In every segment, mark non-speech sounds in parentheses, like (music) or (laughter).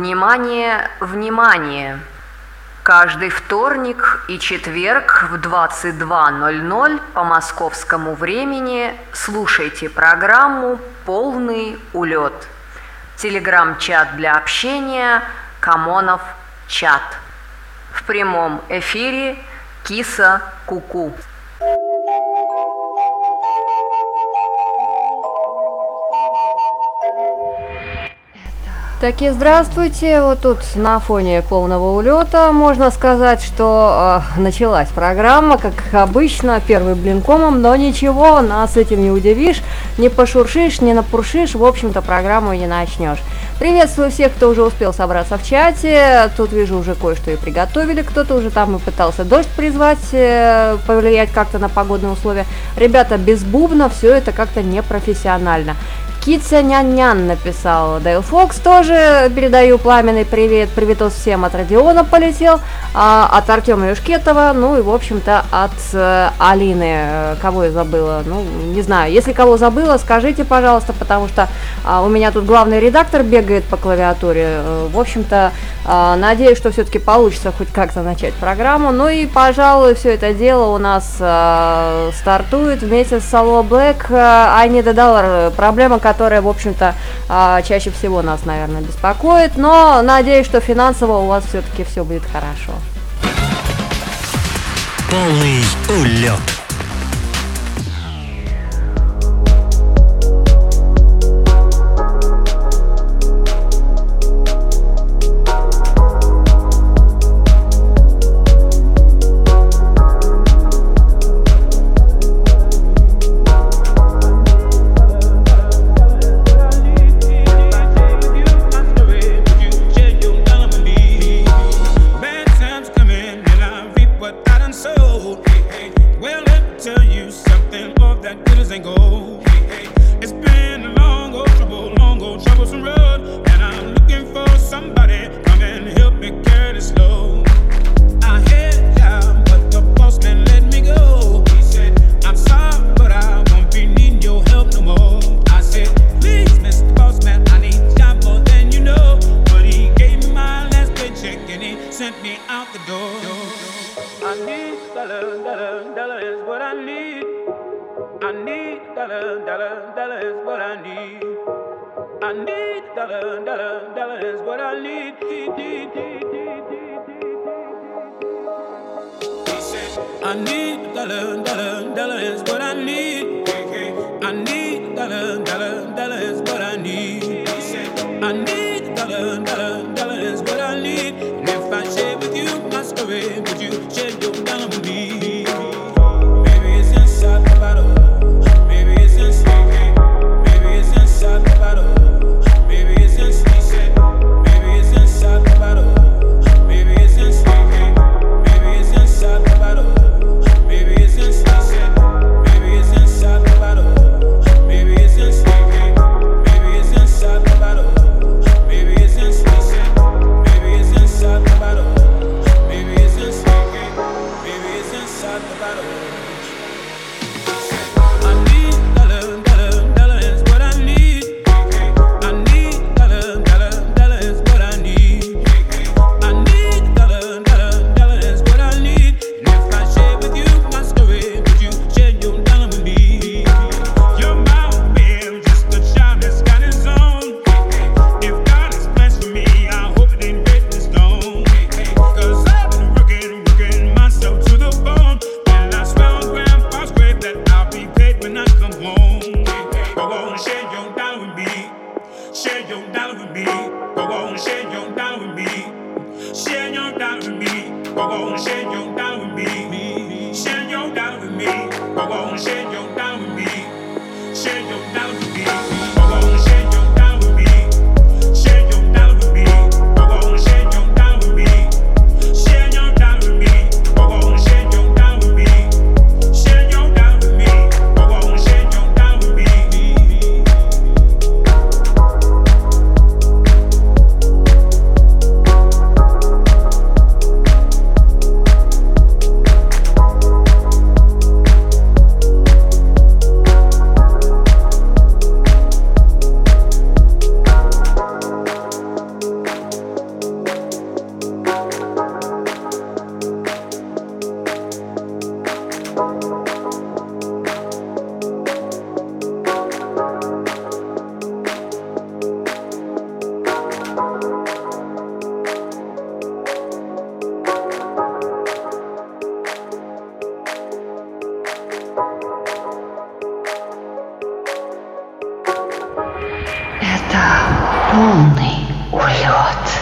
Внимание, внимание! Каждый вторник и четверг в 22.00 по московскому времени слушайте программу «Полный улет». Телеграм-чат для общения «Камонов чат». В прямом эфире «Киса Куку». -ку». Таки здравствуйте. Вот тут на фоне полного улета можно сказать, что э, началась программа, как обычно, первый блин комом, но ничего, нас этим не удивишь, не пошуршишь, не напуршишь, в общем-то программу не начнешь. Приветствую всех, кто уже успел собраться в чате. Тут вижу уже кое-что и приготовили. Кто-то уже там и пытался дождь призвать, э, повлиять как-то на погодные условия. Ребята, без бубна все это как-то непрофессионально. Китя Нян-Нян написал. Дейл Фокс тоже передаю пламенный привет. Приветос всем от Родиона полетел, а, от Артема Юшкетова, ну и, в общем-то, от э, Алины. Кого я забыла? Ну, не знаю. Если кого забыла, скажите, пожалуйста, потому что а, у меня тут главный редактор бегает по клавиатуре. Э, в общем-то, а, надеюсь, что все-таки получится хоть как-то начать программу. Ну и, пожалуй, все это дело у нас а, стартует вместе с Black. I need a dollar. Проблема, которая, в общем-то, а, чаще всего нас, наверное, беспокоит. Но надеюсь, что финансово у вас все-таки все будет хорошо. Полный улет. полный улет.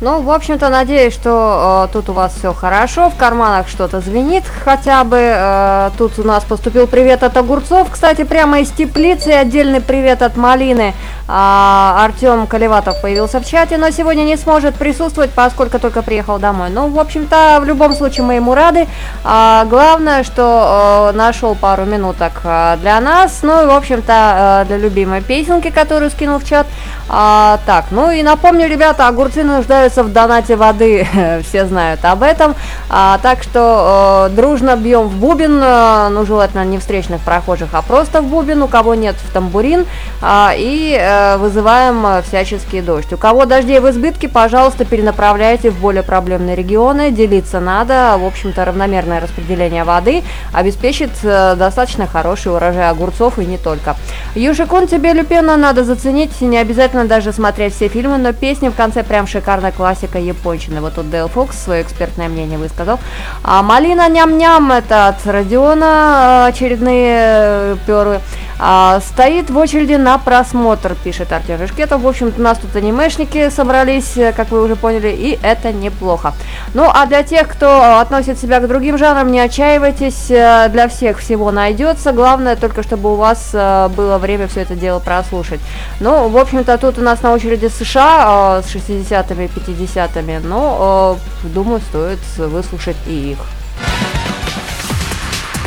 Ну, в общем-то, надеюсь, что э, тут у вас все хорошо, в карманах что-то звенит хотя бы. Э, тут у нас поступил привет от огурцов, кстати, прямо из теплицы, отдельный привет от малины. А, Артем Колеватов появился в чате, но сегодня не сможет присутствовать, поскольку только приехал домой. Ну, в общем-то, в любом случае мы ему рады. А, главное, что э, нашел пару минуток э, для нас, ну и, в общем-то, э, для любимой песенки, которую скинул в чат. А, так, ну и напомню, ребята, огурцы нуждаются в донате воды, (laughs) все знают об этом. А, так что э, дружно бьем в бубен, э, ну желательно не встречных прохожих, а просто в бубен, у кого нет в тамбурин, а, и э, вызываем э, всяческий дождь. У кого дождей в избытке, пожалуйста, перенаправляйте в более проблемные регионы, делиться надо, в общем-то равномерное распределение воды обеспечит э, достаточно хороший урожай огурцов и не только. Южикун тебе, Люпена, надо заценить, не обязательно даже смотреть все фильмы, но песни в конце прям шикарная классика япончины. Вот тут Дэл Фокс свое экспертное мнение высказал. А Малина ням-ням, это от Родиона э, очередные э, перы. А, стоит в очереди на просмотр, пишет Артем Жишкетов. В общем-то, у нас тут анимешники собрались, э, как вы уже поняли, и это неплохо. Ну, а для тех, кто относит себя к другим жанрам, не отчаивайтесь, для всех всего найдется. Главное только, чтобы у вас было время все это дело прослушать. Ну, в общем-то, тут у нас на очереди США с 60-ми и 50-ми, но, думаю, стоит выслушать и их.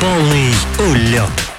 Полный улет.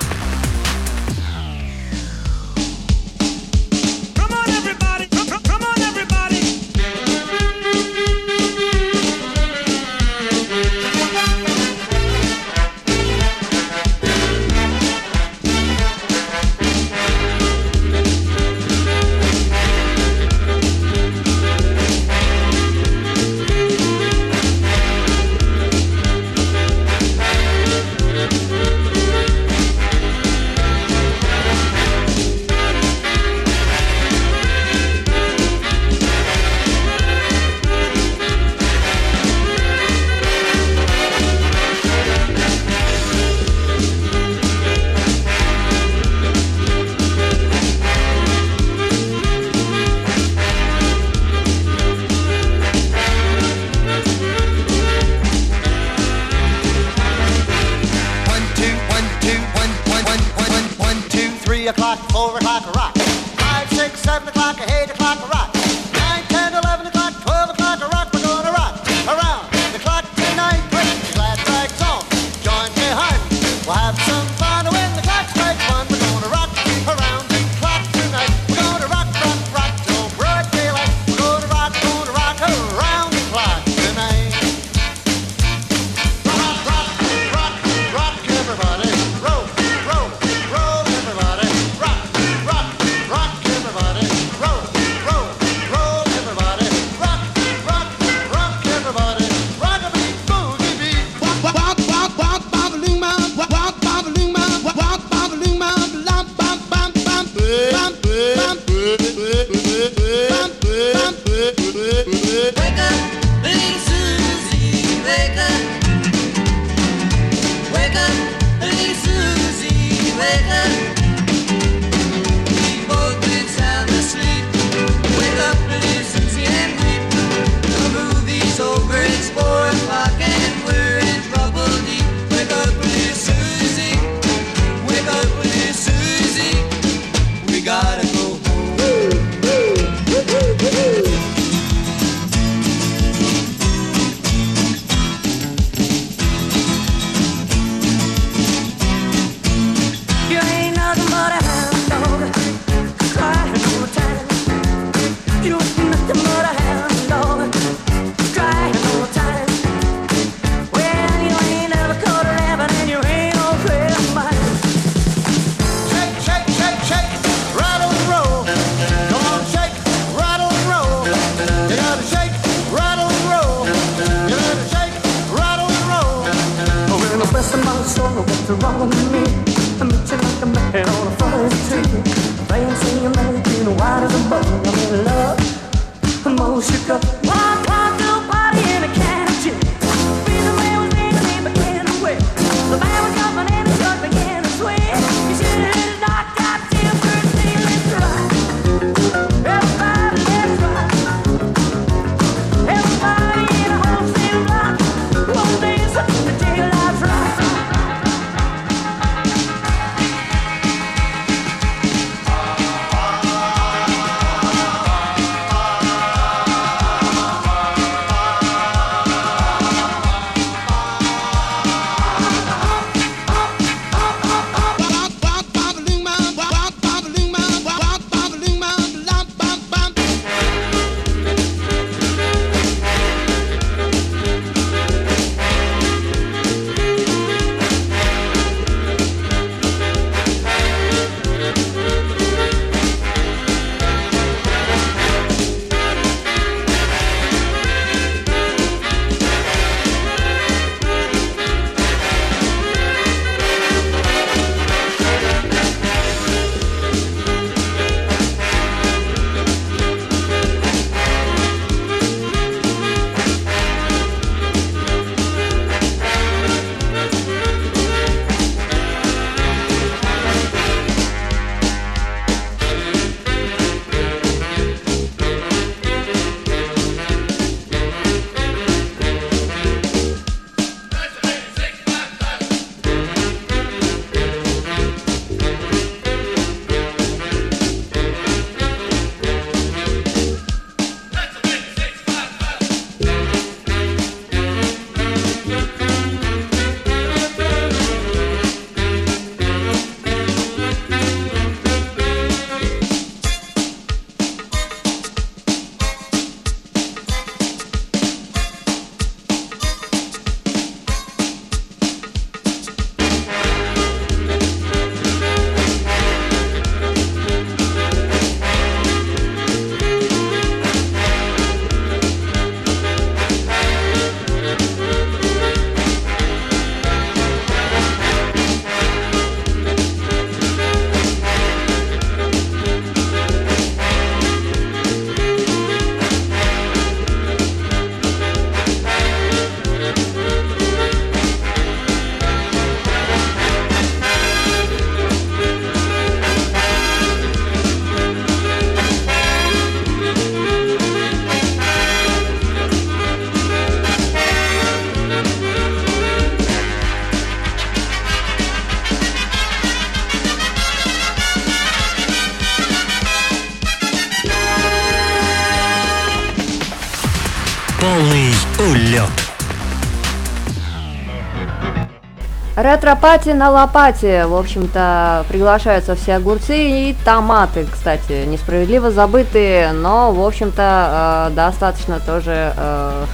Ретро-пати на лопате. В общем-то, приглашаются все огурцы и томаты, кстати, несправедливо забытые, но, в общем-то, э, достаточно тоже э,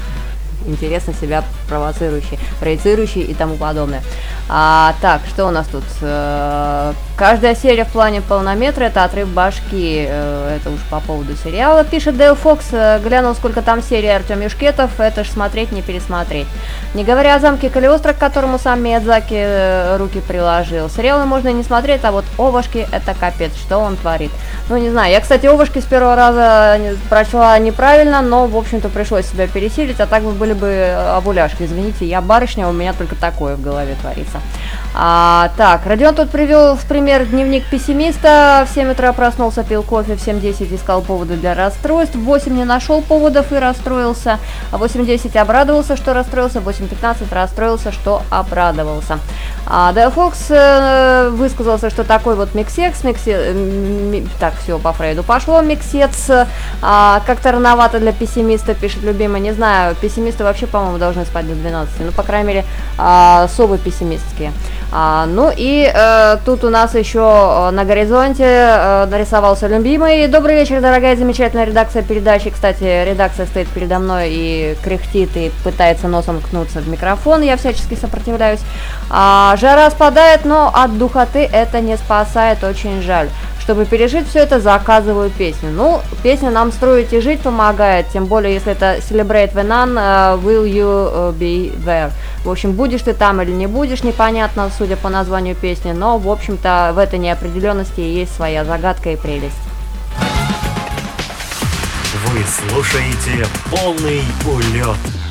интересно себя провоцирующие, проецирующие и тому подобное. А, так, что у нас тут? Э, каждая серия в плане полнометра это отрыв башки. Э, это уж по поводу сериала. Пишет Дейл Фокс, э, глянул, сколько там серий Артем Юшкетов. Это ж смотреть, не пересмотреть. Не говоря о замке Калиостро, к которому сам Миядзаки э, руки приложил. Сериалы можно не смотреть, а вот Овошки это капец, что он творит. Ну, не знаю. Я, кстати, Овошки с первого раза прочла неправильно, но, в общем-то, пришлось себя пересилить, а так бы были бы обуляшки. Извините, я барышня, у меня только такое в голове творится. А, так, Родион тут привел в пример дневник пессимиста. В 7 утра проснулся, пил кофе, в 7.10 искал поводы для расстройств, в 8 не нашел поводов и расстроился, а в 8.10 обрадовался, что расстроился, в 8.15 расстроился, что обрадовался. А Фокс э, высказался, что такой вот миксекс, миксе, э, так, все, по Фрейду пошло, миксец, э, как-то рановато для пессимиста, пишет любимый, не знаю, пессимисты вообще, по-моему, должны спать до 12, ну, по крайней мере, э, совы пессимистские. А, ну и э, тут у нас еще э, на горизонте э, нарисовался любимый. Добрый вечер, дорогая замечательная редакция передачи. Кстати, редакция стоит передо мной и кряхтит и пытается носом ткнуться в микрофон. Я всячески сопротивляюсь. А, жара спадает, но от духоты это не спасает, очень жаль. Чтобы пережить все это, заказываю песню. Ну, песня нам строить и жить помогает, тем более, если это Celebrate the Nun, uh, Will You э, Be There. В общем, будешь ты там или не будешь, непонятно, судя по названию песни, но, в общем-то, в этой неопределенности есть своя загадка и прелесть. Вы слушаете полный улет. улет.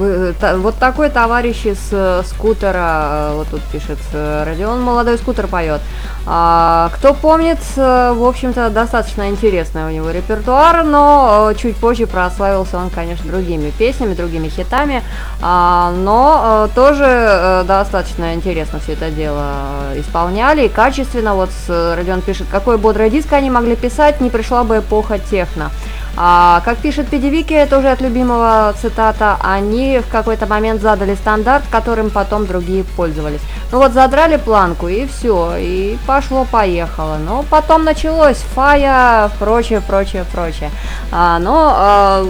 Э, вот такой товарищ из э, скутера, э, вот тут пишет, Родион молодой скутер поет. А, кто помнит, в общем-то, достаточно интересный у него репертуар, но чуть позже прославился он, конечно, другими песнями, другими хитами, а, но тоже достаточно интересно все это дело исполняли и качественно. Вот Родион пишет, какой бодрый диск они могли писать, не пришла бы эпоха техно. А, как пишет Педевики, это уже от любимого цитата, они в какой-то момент задали стандарт, которым потом другие пользовались. Ну вот задрали планку и все, и пошло-поехало. Но потом началось фая, прочее, прочее, прочее. А, но а,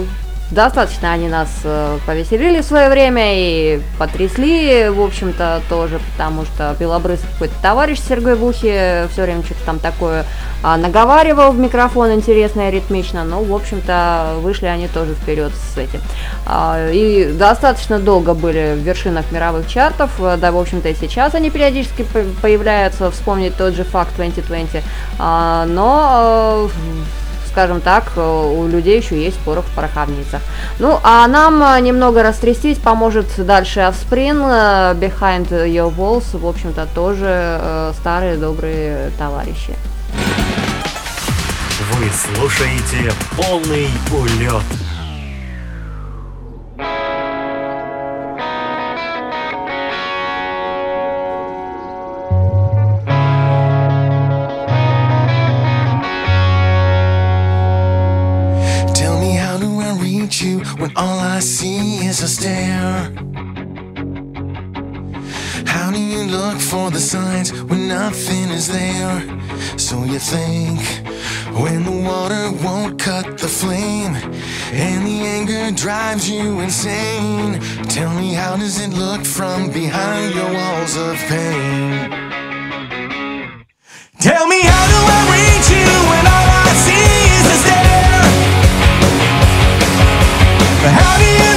достаточно они нас э, повеселили в свое время и потрясли, в общем-то, тоже, потому что Белобрысов какой-то товарищ Сергей Бухи все время что-то там такое а, наговаривал в микрофон интересно и ритмично, но, в общем-то, вышли они тоже вперед с этим. А, и достаточно долго были в вершинах мировых чартов, да, в общем-то, и сейчас они периодически появляются, вспомнить тот же факт 2020, а, но скажем так, э, у людей еще есть порох в пороховницах. Ну, а нам э, немного растрястись поможет дальше Offspring, э, Behind Your Walls, в общем-то, тоже старые добрые товарищи. Вы слушаете полный улет. When all I see is a stare? How do you look for the signs when nothing is there? So you think when the water won't cut the flame and the anger drives you insane? Tell me, how does it look from behind your walls of pain? Tell me, you.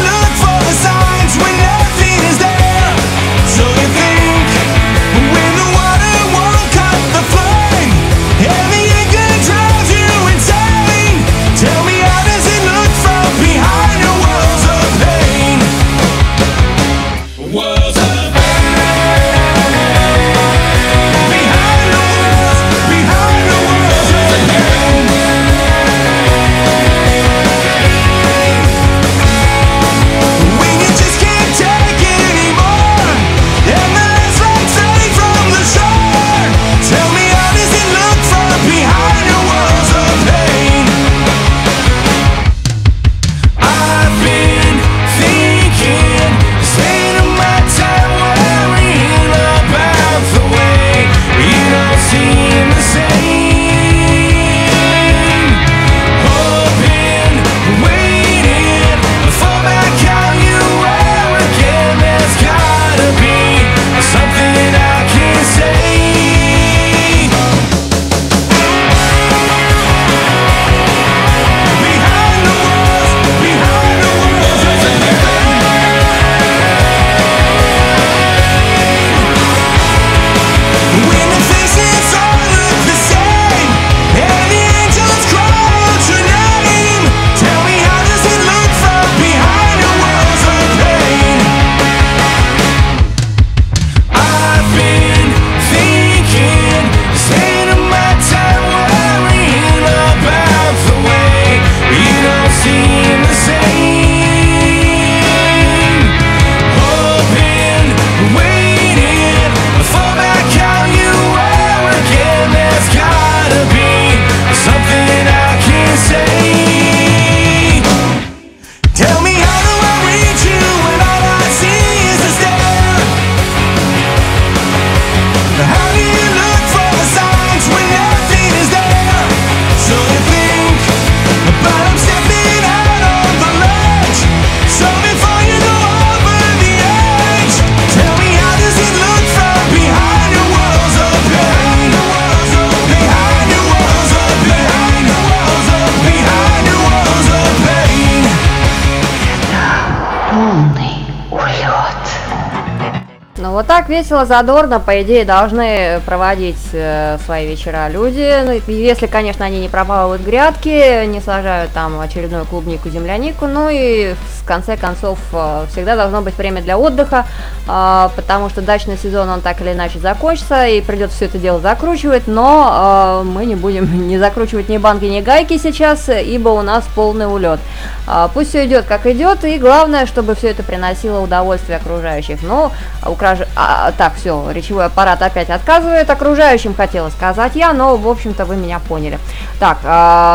Весело, задорно, по идее, должны проводить э, свои вечера люди. Ну, если, конечно, они не пропалывают грядки, не сажают там очередную клубнику, землянику. Ну и в конце концов э, всегда должно быть время для отдыха, потому что дачный сезон он так или иначе закончится и придется все это дело закручивать. Но э, мы не будем (laughs) не закручивать ни банки, ни гайки сейчас, ибо у нас полный улет. Э, пусть все идет как идет, и главное, чтобы все это приносило удовольствие окружающих. Но украж... а, так, все, речевой аппарат опять отказывает. Окружающим хотела сказать я, но, в общем-то, вы меня поняли. Так,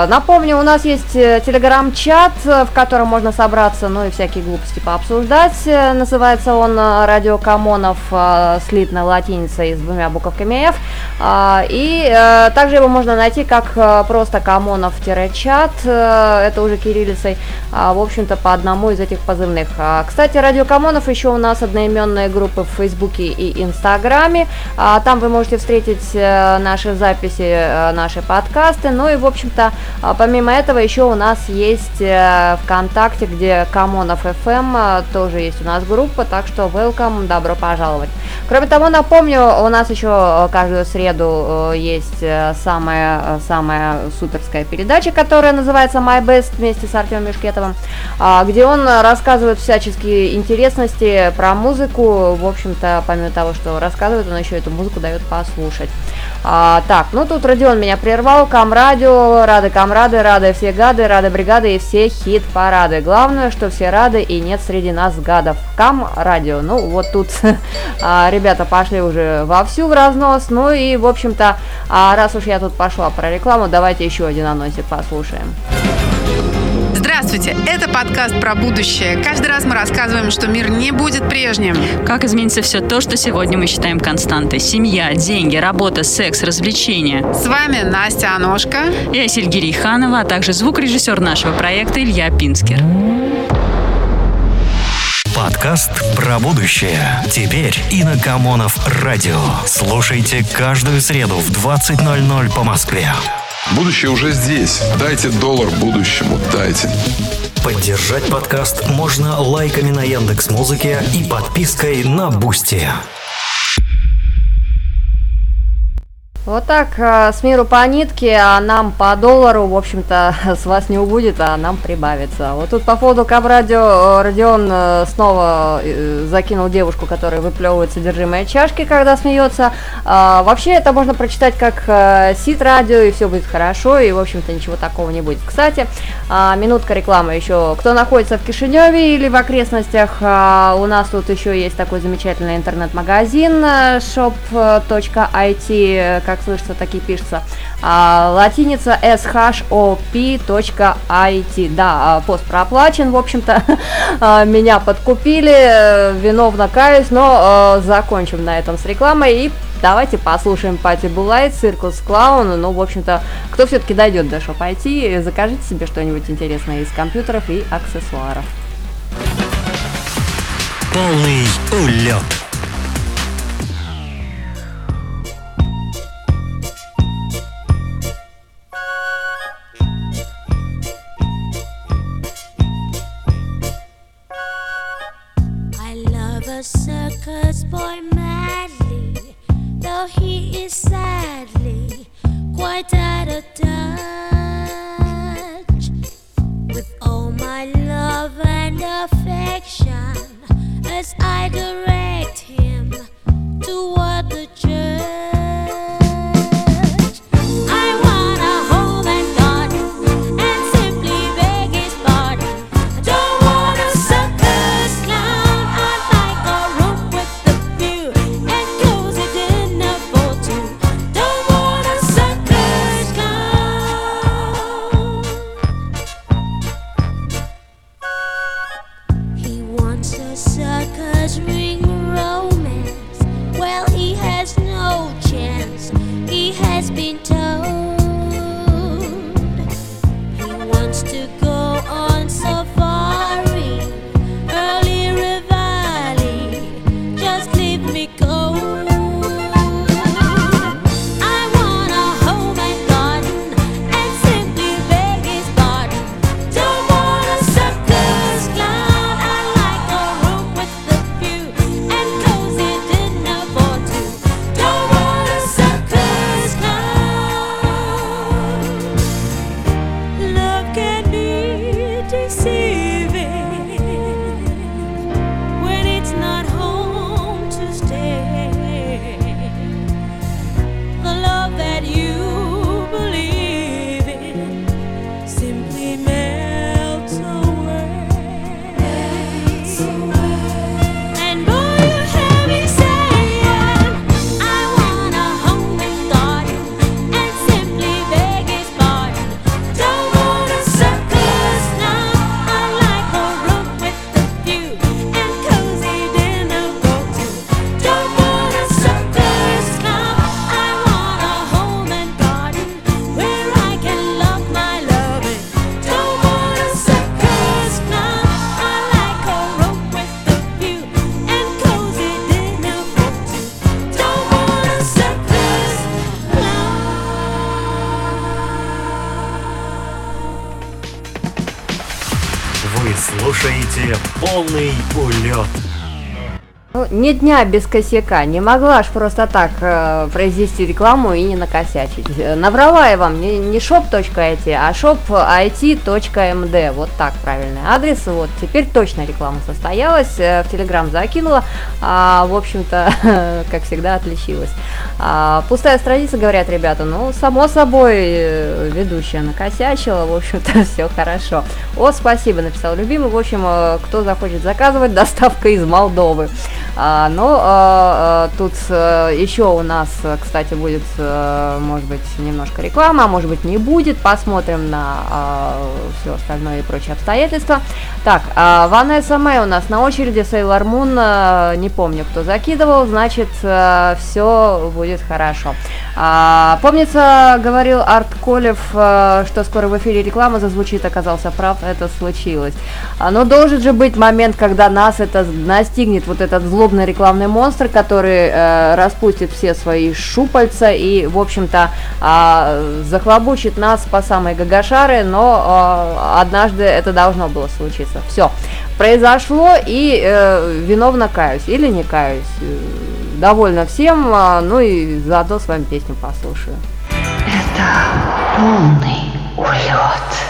напомню, у нас есть э, телеграм-чат, в котором можно собраться, ну и всякие глупости пообсуждать. Э, называется он э, «Радио Камонов» э, слитно латиницей с двумя буковками F. Э, и э, также его можно найти как э, просто Камонов-чат, э, это уже кириллицей, э, в общем-то, по одному из этих позывных. Кстати, «Радио Камонов» еще у нас одноименные группы в Фейсбуке и Инстаграме. А, там вы можете встретить наши записи, наши подкасты. Ну и, в общем-то, а, помимо этого еще у нас есть ВКонтакте, где Камонов FM, тоже есть у нас группа, так что welcome, добро пожаловать. Кроме того, напомню, у нас еще каждую среду есть самая, самая суперская передача, которая называется My Best вместе с Артемом Мешкетовым, а, где он рассказывает всяческие интересности про музыку, в общем-то, помимо того, что рассказывает, он еще эту музыку дает послушать. А, так, ну тут Родион меня прервал, Камрадио, рады камрады, рады все гады, рады бригады и все хит-парады. Главное, что все рады и нет среди нас гадов. Камрадио, ну вот тут (laughs) а, ребята пошли уже вовсю в разнос, ну и, в общем-то, а раз уж я тут пошла про рекламу, давайте еще один анонсик послушаем. Здравствуйте, это подкаст про будущее. Каждый раз мы рассказываем, что мир не будет прежним. Как изменится все то, что сегодня мы считаем константой. Семья, деньги, работа, секс, развлечения. С вами Настя Аношка. Я Сильгирий Ханова, а также звукорежиссер нашего проекта Илья Пинскер. Подкаст про будущее. Теперь и на Камонов радио. Слушайте каждую среду в 20.00 по Москве. Будущее уже здесь. Дайте доллар будущему, дайте. Поддержать подкаст можно лайками на Яндекс Музыке и подпиской на Boosty. Вот так, э, с миру по нитке, а нам по доллару, в общем-то, (laughs) с вас не убудет, а нам прибавится. Вот тут по поводу Кабрадио Родион э, снова э, закинул девушку, которая выплевывает содержимое чашки, когда смеется. А, вообще это можно прочитать как сит радио, и все будет хорошо, и, в общем-то, ничего такого не будет. Кстати, а, минутка рекламы еще. Кто находится в Кишиневе или в окрестностях, а, у нас тут еще есть такой замечательный интернет-магазин shop.it, как слышится, такие пишется. А, латиница shop.it. Да, а, пост проплачен, в общем-то. (laughs) А, меня подкупили, э, виновно каюсь, но э, закончим на этом с рекламой и Давайте послушаем Пати Булайт, Циркус Клаун. Ну, в общем-то, кто все-таки дойдет до Shop IT, закажите себе что-нибудь интересное из компьютеров и аксессуаров. Полный улет. like a rain. Ни дня без косяка. Не могла ж просто так э, произвести рекламу и не накосячить. Э, Наврала я вам не, не shop.it, а shop.it.md. Вот так правильный адрес. Вот теперь точно реклама состоялась. Э, В Телеграм закинула. А, в общем-то, (laughs) как всегда, отличилась. А, пустая страница, говорят ребята. Ну, само собой, э, ведущая накосячила. В общем-то, (laughs) все хорошо. О, спасибо, написал любимый. В общем, э, кто захочет заказывать, (laughs) доставка из Молдовы. А, но а, а, тут а, еще у нас, а, кстати, будет, а, может быть, немножко реклама, а может быть не будет. Посмотрим на все остальное и прочие обстоятельства. Так, а, Ванесса Мэй у нас на очереди, Сейлор Мун, а, не помню, кто закидывал, значит, все будет хорошо. А, помнится, говорил Арт Колев, а, что скоро в эфире реклама зазвучит, оказался прав, это случилось. А, но должен же быть момент, когда нас это настигнет, вот этот злобный рекламный монстр, который э, распустит все свои шупальца и, в общем-то, а, захлобучит нас по самой гагашары, но а, однажды это должно было случиться. Все, произошло и э, виновно каюсь или не каюсь. Довольна всем, а, ну и заодно с вами песню послушаю. Полный улет.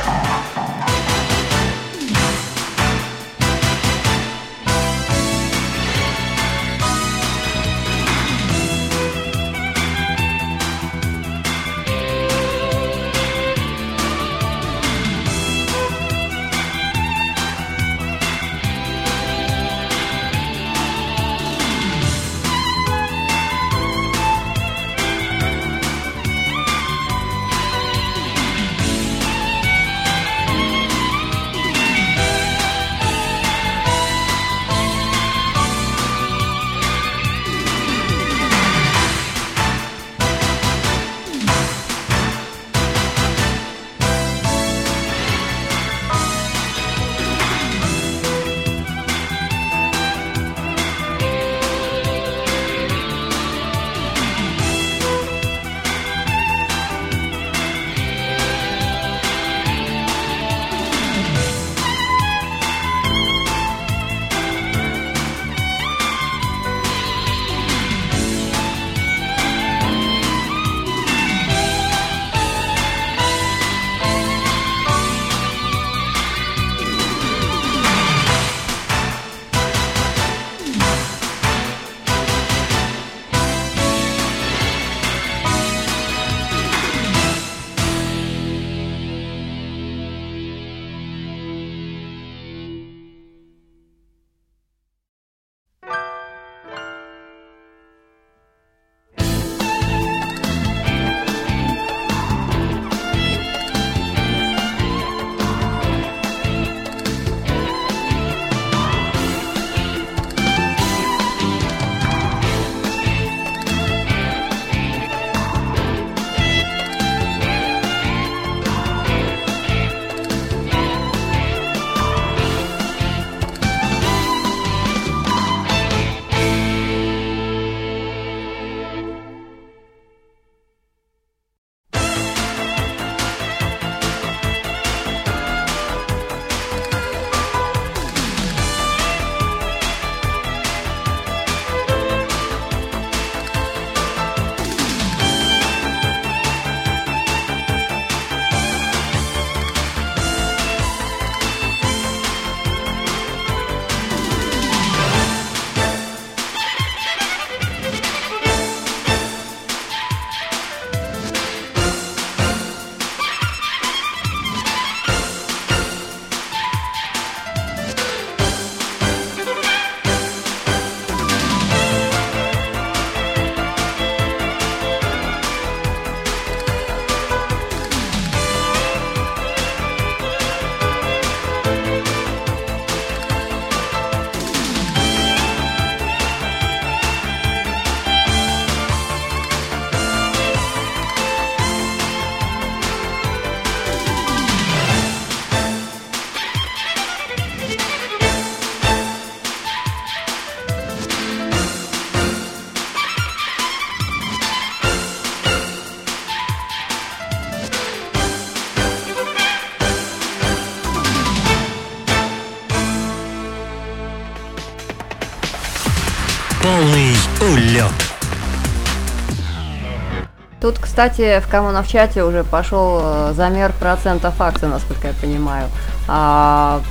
Кстати, в коммунов чате уже пошел э, замер процентов акций, насколько я понимаю. А,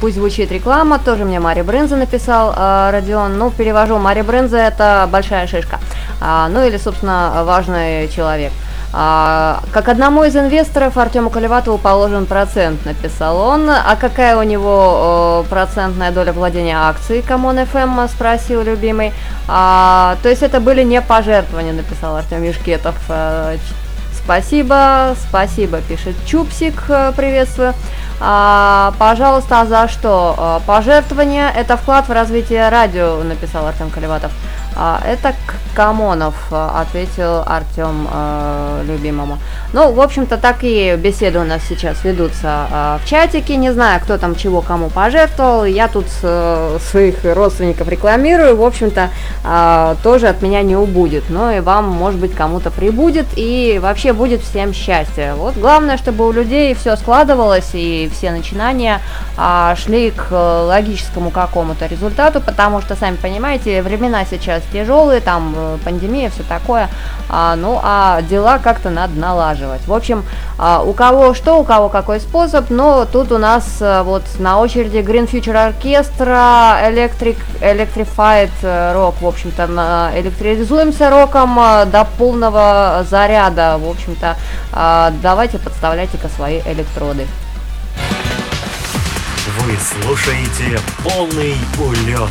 пусть звучит реклама, тоже мне Мари Брынза написал э, Родион. Ну, перевожу, Мари Брынза это большая шишка. А, ну или, собственно, важный человек. А, как одному из инвесторов Артему Колеватову положен процент, написал он. А какая у него э, процентная доля владения акцией Камон ФМ, спросил любимый. А, то есть это были не пожертвования, написал Артем Юшкетов. Ч- Спасибо, спасибо, пишет Чупсик, э, приветствую. А, пожалуйста, а за что? А, Пожертвование – это вклад в развитие радио, написал Артем Колеватов. А, это Камонов, э, ответил Артем э, любимому. Ну, в общем-то, такие беседы у нас сейчас ведутся э, в чатике. Не знаю, кто там чего кому пожертвовал. Я тут э, своих родственников рекламирую. В общем-то, э, тоже от меня не убудет. Но и вам, может быть, кому-то прибудет. И вообще будет всем счастье. Вот главное, чтобы у людей все складывалось и все начинания а, шли к э, логическому какому-то результату, потому что, сами понимаете, времена сейчас тяжелые, там э, пандемия, все такое, а, ну а дела как-то надо налаживать. В общем, а, у кого что, у кого какой способ, но тут у нас э, вот на очереди Green Future Orchestra, Electric, Electrified э, Rock, в общем-то, электризуемся роком до полного заряда, в общем-то, а, давайте подставляйте-ка свои электроды. Вы слушаете полный улет.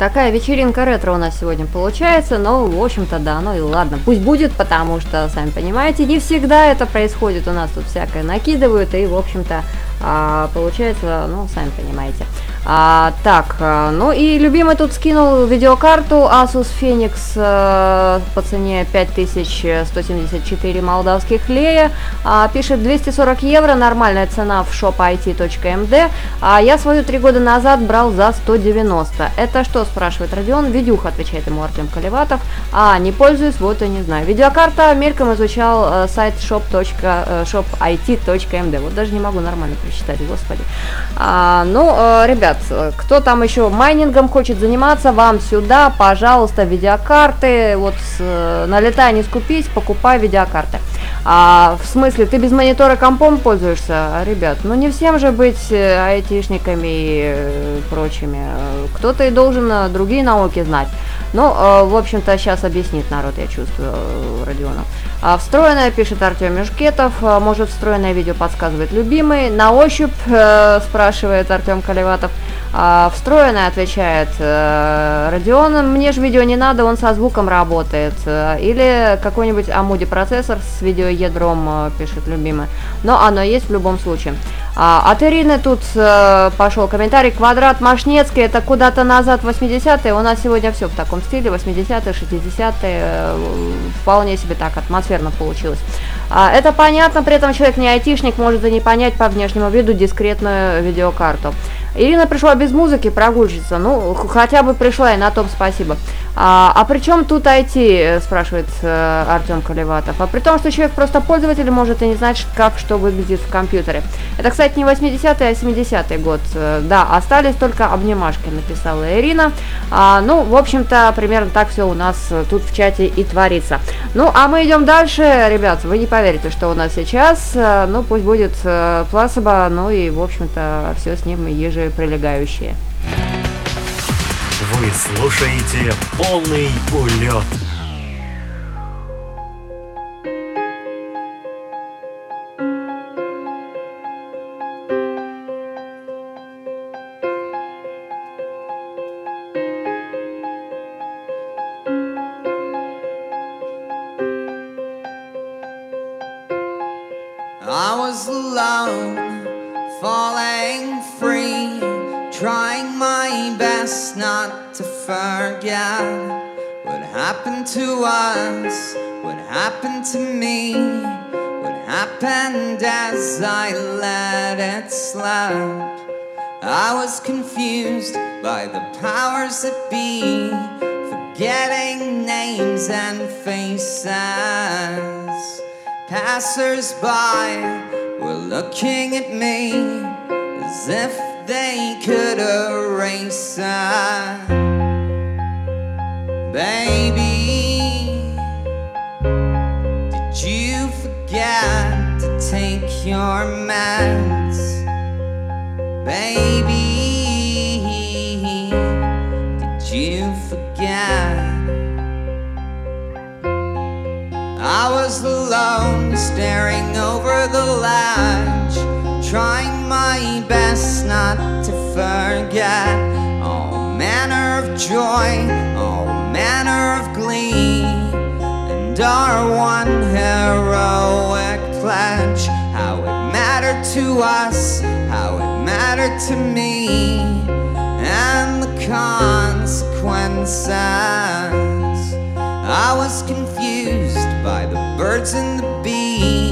Такая вечеринка ретро у нас сегодня получается, но, в общем-то, да, ну и ладно, пусть будет, потому что, сами понимаете, не всегда это происходит, у нас тут всякое накидывают, и, в общем-то, А, получается, ну, сами понимаете. А, так, а, ну и любимый тут скинул видеокарту Asus Phoenix э, по цене 5174 молдавских лея. А, пишет 240 евро, нормальная цена в shopit.md. А я свою три года назад брал за 190. Это что, спрашивает Родион? Видюха, отвечает ему Артем Колеватов. А, не пользуюсь, вот и не знаю. Видеокарта мельком изучал э, сайт shop. э, shopit.md. Вот даже не могу нормально прочитать, господи. А, ну, э, ребят, э, кто там еще майнингом хочет заниматься, вам сюда, пожалуйста, видеокарты. Вот э, налетай, не скупись, покупай видеокарты. А, в смысле, ты без монитора компом пользуешься, ребят? Ну не всем же быть э, айтишниками и э, прочими. Кто-то и должен э, другие науки знать. Ну, в общем-то, сейчас объяснит народ, я чувствую, Родионов. А встроенное, пишет Артем Мешкетов, э, может встроенное видео подсказывает любимый. На ощупь, спрашивает Артем Колеватов. А встроенное, отвечает э, Родион, мне же видео не надо, он со звуком работает. Э, Или какой-нибудь Амуди процессор с видеоядром, э, пишет любимый. Но оно есть в любом случае. А, от Ирины тут пошел комментарий. Квадрат Машнецкий, это куда-то назад 80-е. У нас сегодня все в таком стиле. 80-е, 60-е. э, вполне себе так атмосферно получилось. А, это понятно, при этом человек не айтишник, может и не понять по внешнему виду дискретную видеокарту. Ирина пришла без музыки, прогульщица. Ну, хотя бы пришла, и на том спасибо. А, а при чем тут IT, э, спрашивает э, Артем Колеватов. А при том, что человек просто пользователь может и не знать, как что выглядит в компьютере. Это, кстати, не 80-й, а 70-й год. Э, Да, остались только обнимашки, написала Ирина. А, ну, в общем-то, примерно так все у нас э, тут в чате и творится. Ну, а мы идем дальше. Ребят, вы не поверите, что у нас сейчас. Ну, пусть будет э, плацебо, ну и, в общем-то, все с ним еже прилегающее. Вы слушаете полный улет. It. I was confused by the powers that be, forgetting names and faces. Passers by were looking at me as if they could erase us. Baby, did you forget to take your meds? Baby, did you forget? I was alone, staring over the ledge, trying my best not to forget all manner of joy, all manner of glee, and our one heroic pledge. How it mattered to us, it mattered to me, and the consequences. I was confused by the birds and the bees,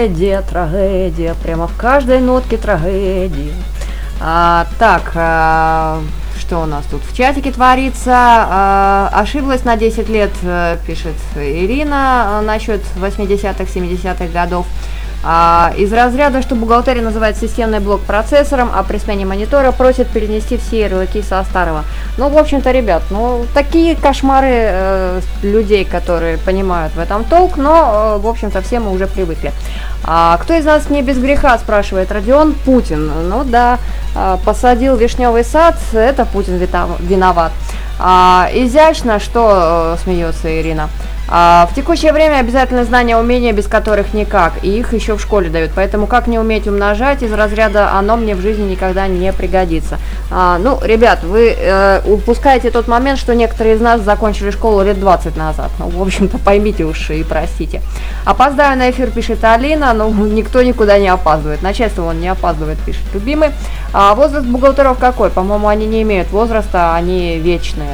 Трагедия, трагедия, прямо в каждой нотке трагедия. А, так, а, что у нас тут в чатике творится? А, ошиблась на 10 лет, э, пишет Ирина, а, насчет 80-х, 70-х годов. А, из разряда, что бухгалтерия называет системный блок процессором, а при смене монитора просит перенести все ярлыки со старого. Ну, в общем-то, ребят, ну, такие кошмары э, людей, которые понимают в этом толк, но, э, в общем-то, все мы уже привыкли. А, кто из нас не без греха, спрашивает Родион Путин. Ну да, а, посадил вишневый сад, это Путин виноват. А, изящно, что э, смеется Ирина. А, в текущее время обязательно знания умения, без которых никак, и их еще в школе дают. Поэтому как не уметь умножать из разряда «оно мне в жизни никогда не пригодится». А, ну, ребят, вы э, упускаете тот момент, что некоторые из нас закончили школу лет 20 назад. Ну, в общем-то, поймите уж и простите. Опоздаю на эфир, пишет Алина, но никто никуда не опаздывает. Начальство он не опаздывает, пишет любимый. А возраст бухгалтеров какой? По-моему, они не имеют возраста, они вечные.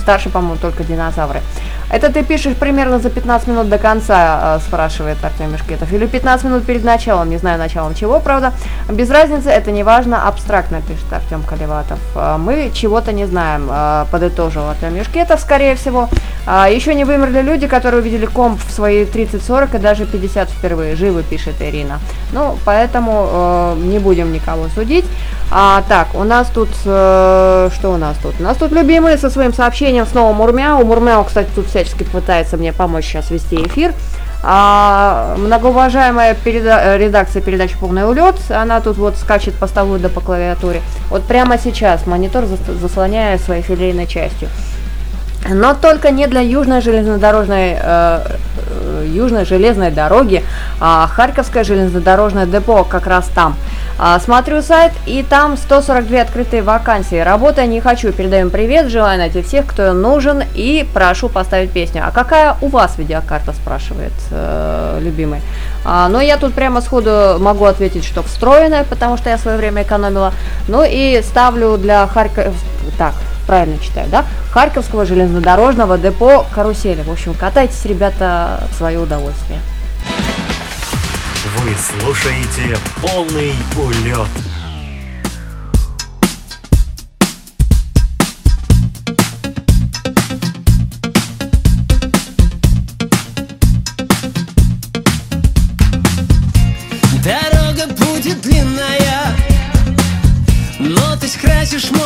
Старше, по-моему, только динозавры. Это ты пишешь примерно за 15 минут до конца, э, спрашивает Артем Мешкетов. Или 15 минут перед началом, не знаю началом чего, правда. Без разницы, это не важно, абстрактно, пишет Артем Каливатов. Э, Мы чего-то не знаем, э, подытожил Артем Мешкетов, скорее всего. Еще не вымерли люди, которые увидели комп в свои 30-40 и даже 50 впервые. Живы, пишет Ирина. Ну, поэтому не будем никого судить. А, так, у нас тут, что у нас тут? У нас тут любимые со своим сообщением снова Мурмяу. Мурмяу, кстати, тут всячески пытается мне помочь сейчас вести эфир. А, многоуважаемая переда- э, редакция передачи «Полный улет», она тут вот скачет по столу да по клавиатуре. Вот прямо сейчас монитор зас- заслоняя своей филейной частью. Но только не для южной железнодорожной, э, э, южной железной дороги, а Харьковское железнодорожное депо как раз там. А, смотрю сайт, и там 142 открытые вакансии. Работы не хочу. Передаем привет, желаю найти всех, кто нужен, и прошу поставить песню. А какая у вас видеокарта, спрашивает э, любимый. А, но я тут прямо сходу могу ответить, что встроенная, потому что я свое время экономила. Ну и ставлю для Харькова... Так, правильно читаю, да? Харьковского железнодорожного депо «Карусели». В общем, катайтесь, ребята, в свое удовольствие. Вы слушаете полный улет. Дорога будет длинная, но ты скрасишь мой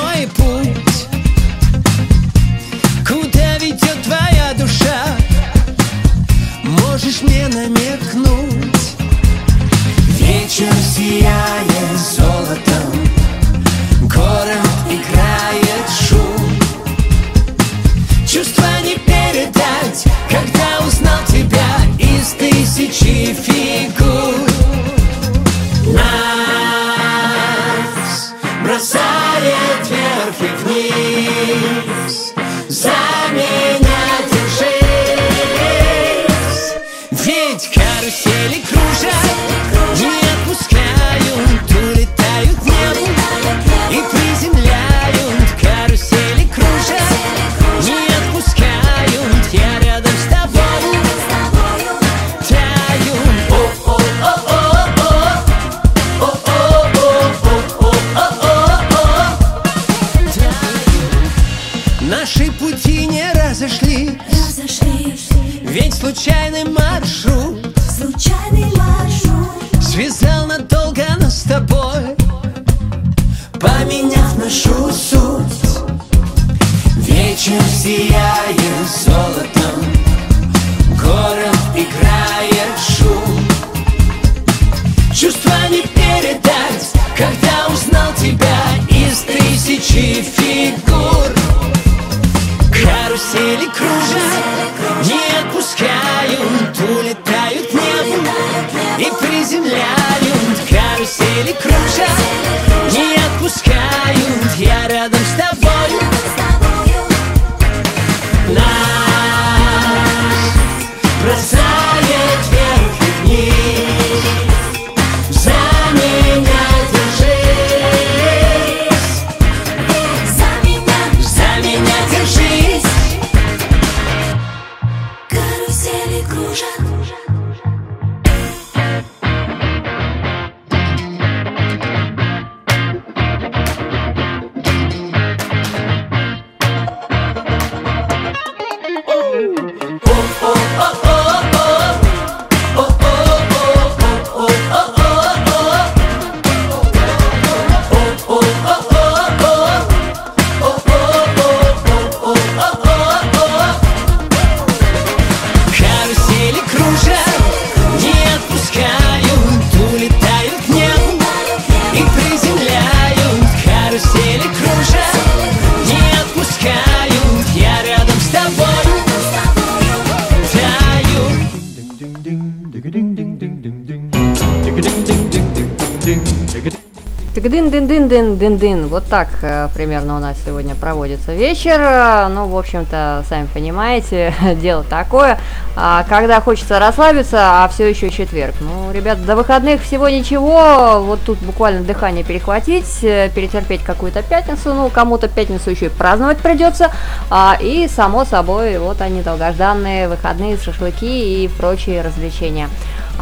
Вот так э, примерно у нас сегодня проводится вечер. Э, Ну, в общем-то, сами понимаете, (laughs) дело такое. А, когда хочется расслабиться, а все еще четверг. Ну, ребят, до выходных всего ничего. Вот тут буквально дыхание перехватить, э, перетерпеть какую-то пятницу. Ну, кому-то пятницу еще и праздновать придется. А, и, само собой, вот они, долгожданные выходные, шашлыки и прочие развлечения.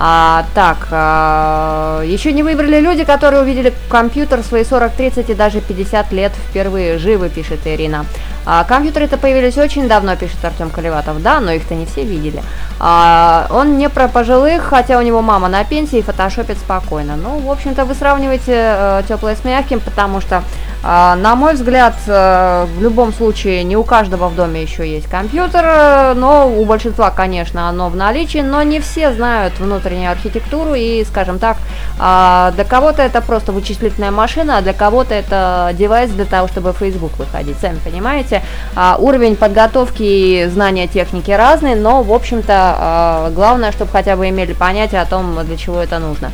А, так, а, еще не выбрали люди, которые увидели компьютер свои 40, 30 и даже 50 лет впервые живы, пишет Ирина. А, компьютеры-то появились очень давно, пишет Артем Колеватов. Да, но их-то не все видели. А, он не про пожилых, хотя у него мама на пенсии и фотошопит спокойно. Ну, в общем-то, вы сравниваете э, теплое с мягким, потому что, а, на мой взгляд, э, в любом случае не у каждого в доме еще есть компьютер, э, но у большинства, конечно, оно в наличии, но не все знают внутреннюю архитектуру и, скажем так, а, для кого-то это просто вычислительная машина, а для кого-то это девайс для того, чтобы в Facebook выходить, сами понимаете. А, уровень подготовки и знания техники разный, но, в общем-то, а, главное, чтобы хотя бы имели понятие о том, для чего это нужно.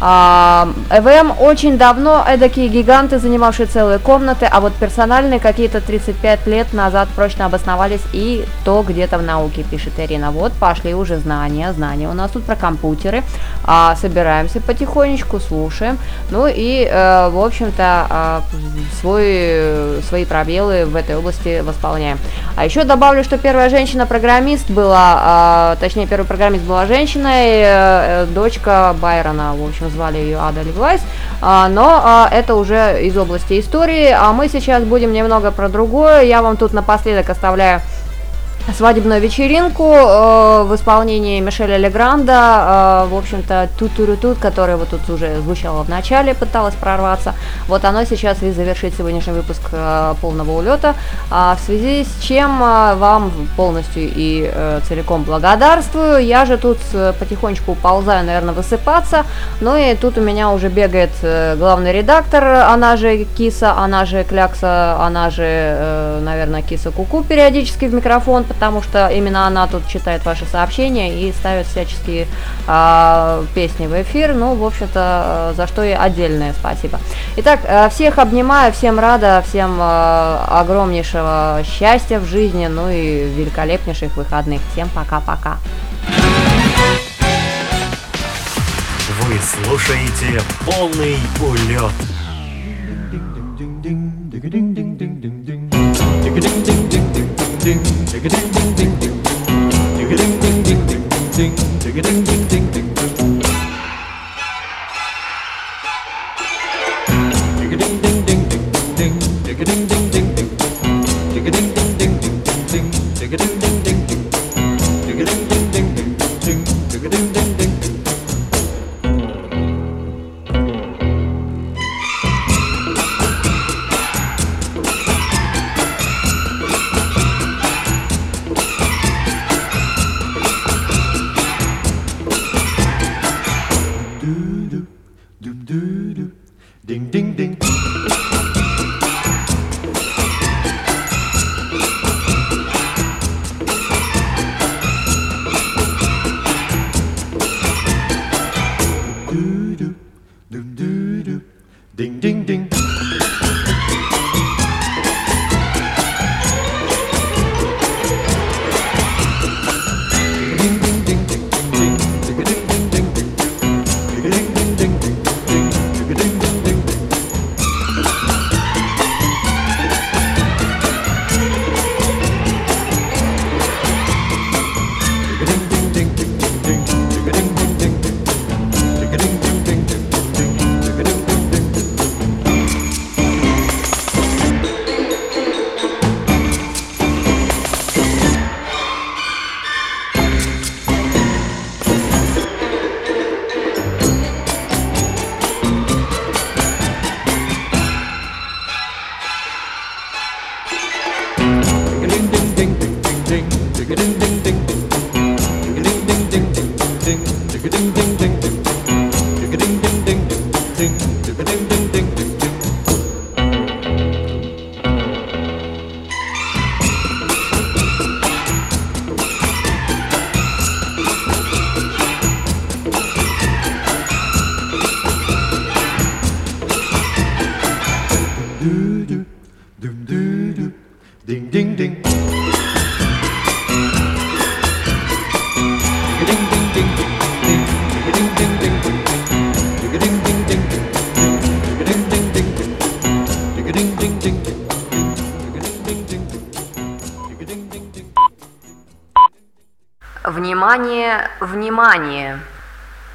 А, ЭВМ очень давно эдакие гиганты, занимавшие целые комнаты, а вот персональные какие-то 35 лет назад прочно обосновались и то где-то в науке, пишет Ирина. Вот пошли уже знания, знания. У нас тут про компьютеры. А, собираемся потихонечку, слушаем. Ну и, э, в общем-то, а, свой, свои пробелы в этой области восполняем. А еще добавлю, что первая женщина-программист была, а, точнее, первый программист была женщиной, э, э, дочка Байрона, в общем, звали ее Ада Левайс, а, но а, это уже из области истории, а мы сейчас будем немного про другое. Я вам тут напоследок оставляю свадебную вечеринку э, в исполнении Мишеля Легранда, э, в общем-то, тут тут тут который вот тут уже звучало в начале, пыталась прорваться. Вот оно сейчас и завершит сегодняшний выпуск э, полного улета, а в связи с чем э, вам полностью и э, целиком благодарствую. Я же тут э, потихонечку уползаю, наверное, высыпаться. Ну и тут у меня уже бегает э, главный редактор, она же Киса, она же Клякса, она же, э, наверное, Киса Куку периодически в микрофон, потому что именно она тут читает ваши сообщения и ставит всяческие а, песни в эфир. Ну, в общем-то, э, за что ей отдельное спасибо. Итак, э, всех обнимаю, всем рада, всем э, огромнейшего счастья в жизни, ну и великолепнейших выходных. Всем пока-пока. Вы слушаете полный улет. Ding Внимание, внимание!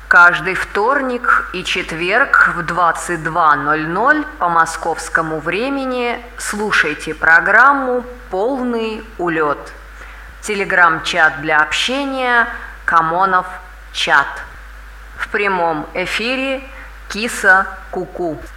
Каждый вторник и четверг в 22.00 по московскому времени слушайте программу «Полный улет». Телеграм-чат для общения «Камонов чат». В прямом эфире Киса Куку. -ку.